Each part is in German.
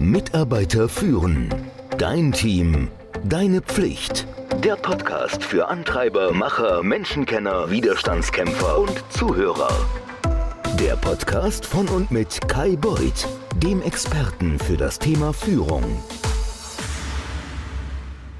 Mitarbeiter führen. Dein Team. Deine Pflicht. Der Podcast für Antreiber, Macher, Menschenkenner, Widerstandskämpfer und Zuhörer. Der Podcast von und mit Kai Beuth, dem Experten für das Thema Führung.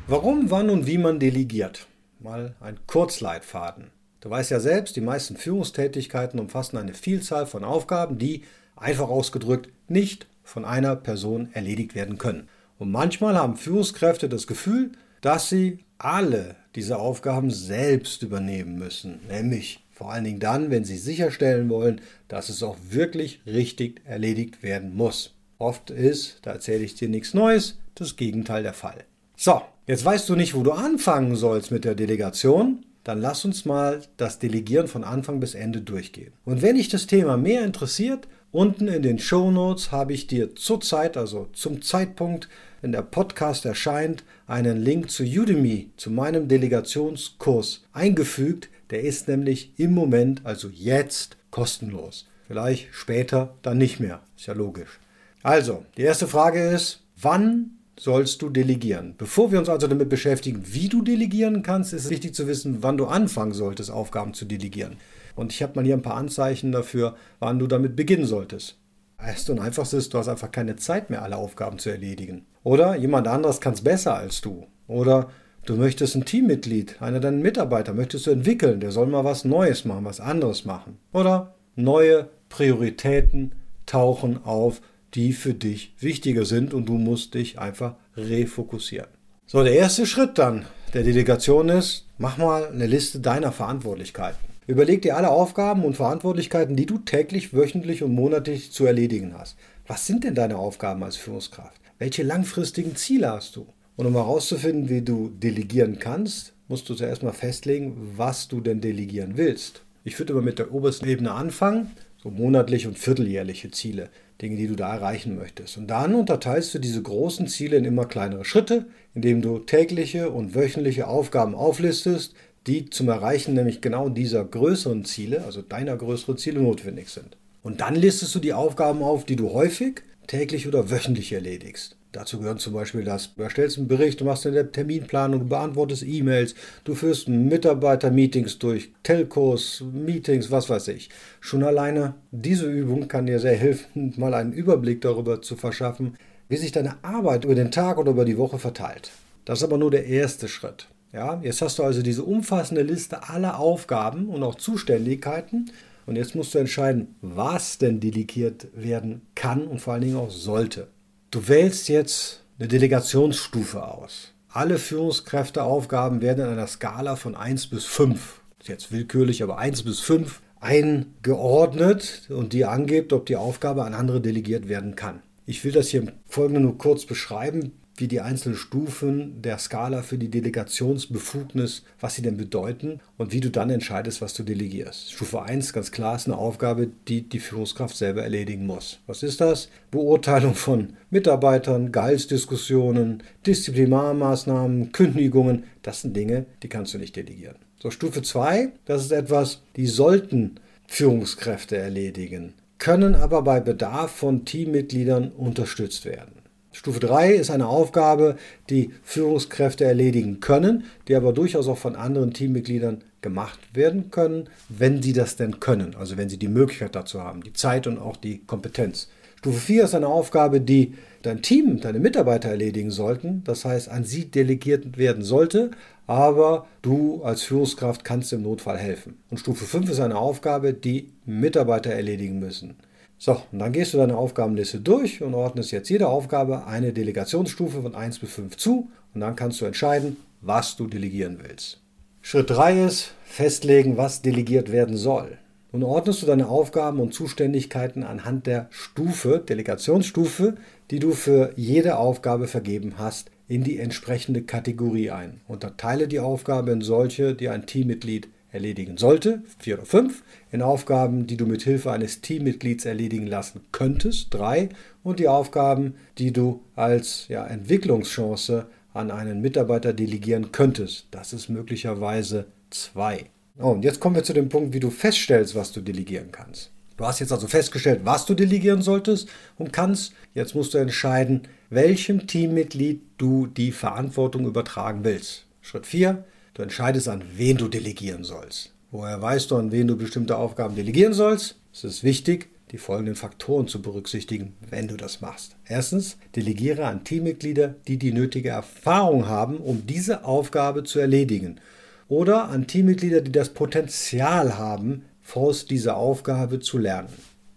Warum, wann und wie man delegiert. Mal ein Kurzleitfaden. Du weißt ja selbst, die meisten Führungstätigkeiten umfassen eine Vielzahl von Aufgaben, die, einfach ausgedrückt, nicht von einer Person erledigt werden können. Und manchmal haben Führungskräfte das Gefühl, dass sie alle diese Aufgaben selbst übernehmen müssen, nämlich vor allen Dingen dann, wenn sie sicherstellen wollen, dass es auch wirklich richtig erledigt werden muss. Oft ist, da erzähle ich dir nichts Neues, das Gegenteil der Fall. So, jetzt weißt du nicht, wo du anfangen sollst mit der Delegation. Dann lass uns mal das Delegieren von Anfang bis Ende durchgehen. Und wenn dich das Thema mehr interessiert, unten in den Show Notes habe ich dir zurzeit, also zum Zeitpunkt, wenn der Podcast erscheint, einen Link zu Udemy, zu meinem Delegationskurs eingefügt. Der ist nämlich im Moment, also jetzt, kostenlos. Vielleicht später dann nicht mehr. Ist ja logisch. Also, die erste Frage ist, wann sollst du delegieren. Bevor wir uns also damit beschäftigen, wie du delegieren kannst, ist es wichtig zu wissen, wann du anfangen solltest, Aufgaben zu delegieren. Und ich habe mal hier ein paar Anzeichen dafür, wann du damit beginnen solltest. Erst und einfachst ist, du hast einfach keine Zeit mehr, alle Aufgaben zu erledigen. Oder jemand anderes kann es besser als du. Oder du möchtest ein Teammitglied, einer deiner Mitarbeiter, möchtest du entwickeln, der soll mal was Neues machen, was anderes machen. Oder neue Prioritäten tauchen auf, die für dich wichtiger sind und du musst dich einfach refokussieren. So, der erste Schritt dann der Delegation ist, mach mal eine Liste deiner Verantwortlichkeiten. Überleg dir alle Aufgaben und Verantwortlichkeiten, die du täglich, wöchentlich und monatlich zu erledigen hast. Was sind denn deine Aufgaben als Führungskraft? Welche langfristigen Ziele hast du? Und um herauszufinden, wie du delegieren kannst, musst du zuerst mal festlegen, was du denn delegieren willst. Ich würde immer mit der obersten Ebene anfangen, so monatlich und vierteljährliche Ziele. Dinge, die du da erreichen möchtest. Und dann unterteilst du diese großen Ziele in immer kleinere Schritte, indem du tägliche und wöchentliche Aufgaben auflistest, die zum Erreichen nämlich genau dieser größeren Ziele, also deiner größeren Ziele, notwendig sind. Und dann listest du die Aufgaben auf, die du häufig, täglich oder wöchentlich erledigst. Dazu gehören zum Beispiel das, du erstellst einen Bericht, du machst eine Terminplanung, du beantwortest E-Mails, du führst Mitarbeiter-Meetings durch, Telcos, Meetings, was weiß ich. Schon alleine diese Übung kann dir sehr helfen, mal einen Überblick darüber zu verschaffen, wie sich deine Arbeit über den Tag oder über die Woche verteilt. Das ist aber nur der erste Schritt. Ja, jetzt hast du also diese umfassende Liste aller Aufgaben und auch Zuständigkeiten und jetzt musst du entscheiden, was denn delegiert werden kann und vor allen Dingen auch sollte. Du wählst jetzt eine Delegationsstufe aus. Alle Führungskräfteaufgaben werden in einer Skala von 1 bis 5, jetzt willkürlich, aber 1 bis 5 eingeordnet und die angibt, ob die Aufgabe an andere delegiert werden kann. Ich will das hier im Folgenden nur kurz beschreiben, wie die einzelnen Stufen der Skala für die Delegationsbefugnis, was sie denn bedeuten und wie du dann entscheidest, was du delegierst. Stufe 1, ganz klar, ist eine Aufgabe, die die Führungskraft selber erledigen muss. Was ist das? Beurteilung von Mitarbeitern, Gehaltsdiskussionen, Disziplinarmaßnahmen, Kündigungen. Das sind Dinge, die kannst du nicht delegieren. So, Stufe 2, das ist etwas, die sollten Führungskräfte erledigen, können aber bei Bedarf von Teammitgliedern unterstützt werden. Stufe 3 ist eine Aufgabe, die Führungskräfte erledigen können, die aber durchaus auch von anderen Teammitgliedern gemacht werden können, wenn sie das denn können, also wenn sie die Möglichkeit dazu haben, die Zeit und auch die Kompetenz. Stufe 4 ist eine Aufgabe, die dein Team, deine Mitarbeiter erledigen sollten, das heißt an sie delegiert werden sollte, aber du als Führungskraft kannst im Notfall helfen. Und Stufe 5 ist eine Aufgabe, die Mitarbeiter erledigen müssen. So, und dann gehst du deine Aufgabenliste durch und ordnest jetzt jeder Aufgabe eine Delegationsstufe von 1 bis 5 zu und dann kannst du entscheiden, was du delegieren willst. Schritt 3 ist festlegen, was delegiert werden soll. Nun ordnest du deine Aufgaben und Zuständigkeiten anhand der Stufe, Delegationsstufe, die du für jede Aufgabe vergeben hast, in die entsprechende Kategorie ein. Unterteile die Aufgabe in solche, die ein Teammitglied erledigen sollte, vier oder fünf, in Aufgaben, die du mit Hilfe eines Teammitglieds erledigen lassen könntest, drei, und die Aufgaben, die du als ja, Entwicklungschance an einen Mitarbeiter delegieren könntest. Das ist möglicherweise zwei. Oh, und jetzt kommen wir zu dem Punkt, wie du feststellst, was du delegieren kannst. Du hast jetzt also festgestellt, was du delegieren solltest und kannst. Jetzt musst du entscheiden, welchem Teammitglied du die Verantwortung übertragen willst. Schritt 4. Du entscheidest, an wen du delegieren sollst. Woher weißt du, an wen du bestimmte Aufgaben delegieren sollst? Es ist wichtig, die folgenden Faktoren zu berücksichtigen, wenn du das machst. Erstens, delegiere an Teammitglieder, die die nötige Erfahrung haben, um diese Aufgabe zu erledigen. Oder an Teammitglieder, die das Potenzial haben, Faust diese Aufgabe zu lernen.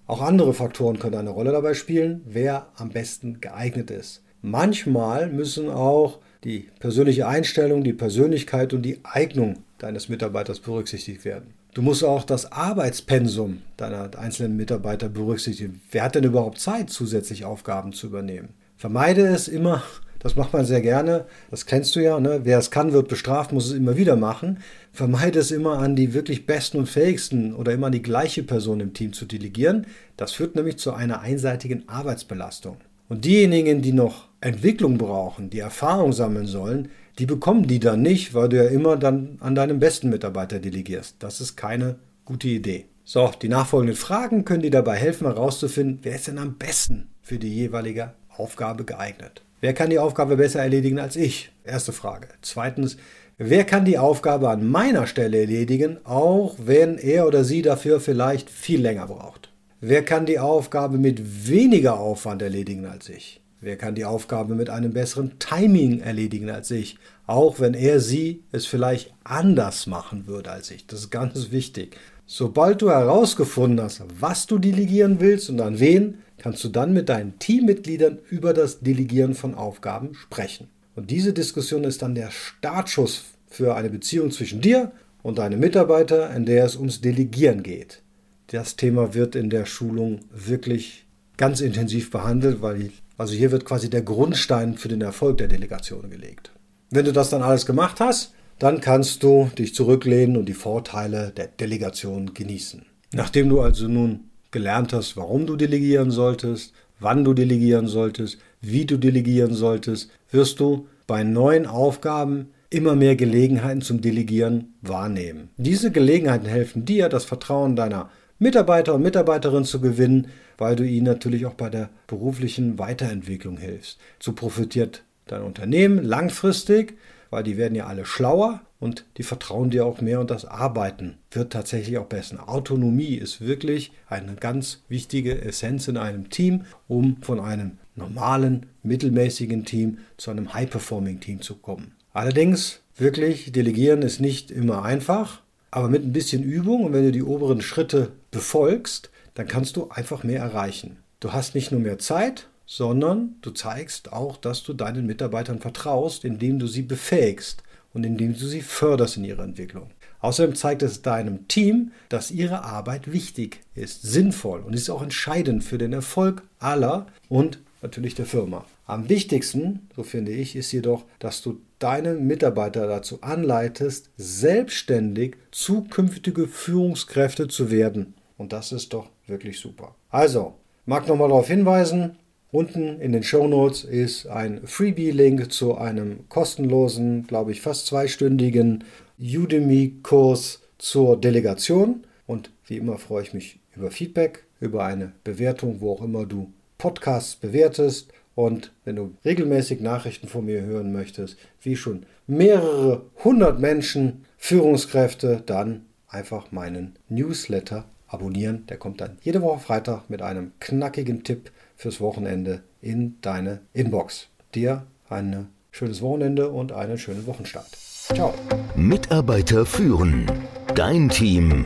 Auch andere Faktoren können eine Rolle dabei spielen, wer am besten geeignet ist. Manchmal müssen auch die persönliche Einstellung, die Persönlichkeit und die Eignung deines Mitarbeiters berücksichtigt werden. Du musst auch das Arbeitspensum deiner einzelnen Mitarbeiter berücksichtigen. Wer hat denn überhaupt Zeit, zusätzlich Aufgaben zu übernehmen? Vermeide es immer, das macht man sehr gerne, das kennst du ja, ne? wer es kann, wird bestraft, muss es immer wieder machen. Vermeide es immer an die wirklich besten und fähigsten oder immer an die gleiche Person im Team zu delegieren. Das führt nämlich zu einer einseitigen Arbeitsbelastung. Und diejenigen, die noch Entwicklung brauchen, die Erfahrung sammeln sollen, die bekommen die dann nicht, weil du ja immer dann an deinem besten Mitarbeiter delegierst. Das ist keine gute Idee. So, die nachfolgenden Fragen können dir dabei helfen herauszufinden, wer ist denn am besten für die jeweilige Aufgabe geeignet. Wer kann die Aufgabe besser erledigen als ich? Erste Frage. Zweitens, wer kann die Aufgabe an meiner Stelle erledigen, auch wenn er oder sie dafür vielleicht viel länger braucht? Wer kann die Aufgabe mit weniger Aufwand erledigen als ich? Wer kann die Aufgabe mit einem besseren Timing erledigen als ich? Auch wenn er sie es vielleicht anders machen würde als ich. Das ist ganz wichtig. Sobald du herausgefunden hast, was du delegieren willst und an wen, kannst du dann mit deinen Teammitgliedern über das Delegieren von Aufgaben sprechen. Und diese Diskussion ist dann der Startschuss für eine Beziehung zwischen dir und deinem Mitarbeiter, in der es ums Delegieren geht. Das Thema wird in der Schulung wirklich ganz intensiv behandelt, weil also hier wird quasi der Grundstein für den Erfolg der Delegation gelegt. Wenn du das dann alles gemacht hast, dann kannst du dich zurücklehnen und die Vorteile der Delegation genießen. Nachdem du also nun gelernt hast, warum du delegieren solltest, wann du delegieren solltest, wie du delegieren solltest, wirst du bei neuen Aufgaben immer mehr Gelegenheiten zum Delegieren wahrnehmen. Diese Gelegenheiten helfen dir, das Vertrauen deiner Mitarbeiter und Mitarbeiterinnen zu gewinnen, weil du ihnen natürlich auch bei der beruflichen Weiterentwicklung hilfst. So profitiert dein Unternehmen langfristig, weil die werden ja alle schlauer und die vertrauen dir auch mehr und das Arbeiten wird tatsächlich auch besser. Autonomie ist wirklich eine ganz wichtige Essenz in einem Team, um von einem normalen, mittelmäßigen Team zu einem High-Performing-Team zu kommen. Allerdings, wirklich, delegieren ist nicht immer einfach, aber mit ein bisschen Übung und wenn du die oberen Schritte befolgst, dann kannst du einfach mehr erreichen. Du hast nicht nur mehr Zeit, sondern du zeigst auch, dass du deinen Mitarbeitern vertraust, indem du sie befähigst und indem du sie förderst in ihrer Entwicklung. Außerdem zeigt es deinem Team, dass ihre Arbeit wichtig ist, sinnvoll und ist auch entscheidend für den Erfolg aller und natürlich der Firma. Am wichtigsten, so finde ich, ist jedoch, dass du deine Mitarbeiter dazu anleitest, selbstständig zukünftige Führungskräfte zu werden. Und das ist doch wirklich super. Also, mag nochmal darauf hinweisen, Unten in den Show Notes ist ein Freebie-Link zu einem kostenlosen, glaube ich, fast zweistündigen Udemy-Kurs zur Delegation. Und wie immer freue ich mich über Feedback, über eine Bewertung, wo auch immer du Podcasts bewertest. Und wenn du regelmäßig Nachrichten von mir hören möchtest, wie schon mehrere hundert Menschen, Führungskräfte, dann einfach meinen Newsletter abonnieren. Der kommt dann jede Woche Freitag mit einem knackigen Tipp fürs Wochenende in deine Inbox. Dir ein schönes Wochenende und einen schönen Wochenstart. Ciao. Mitarbeiter führen. Dein Team.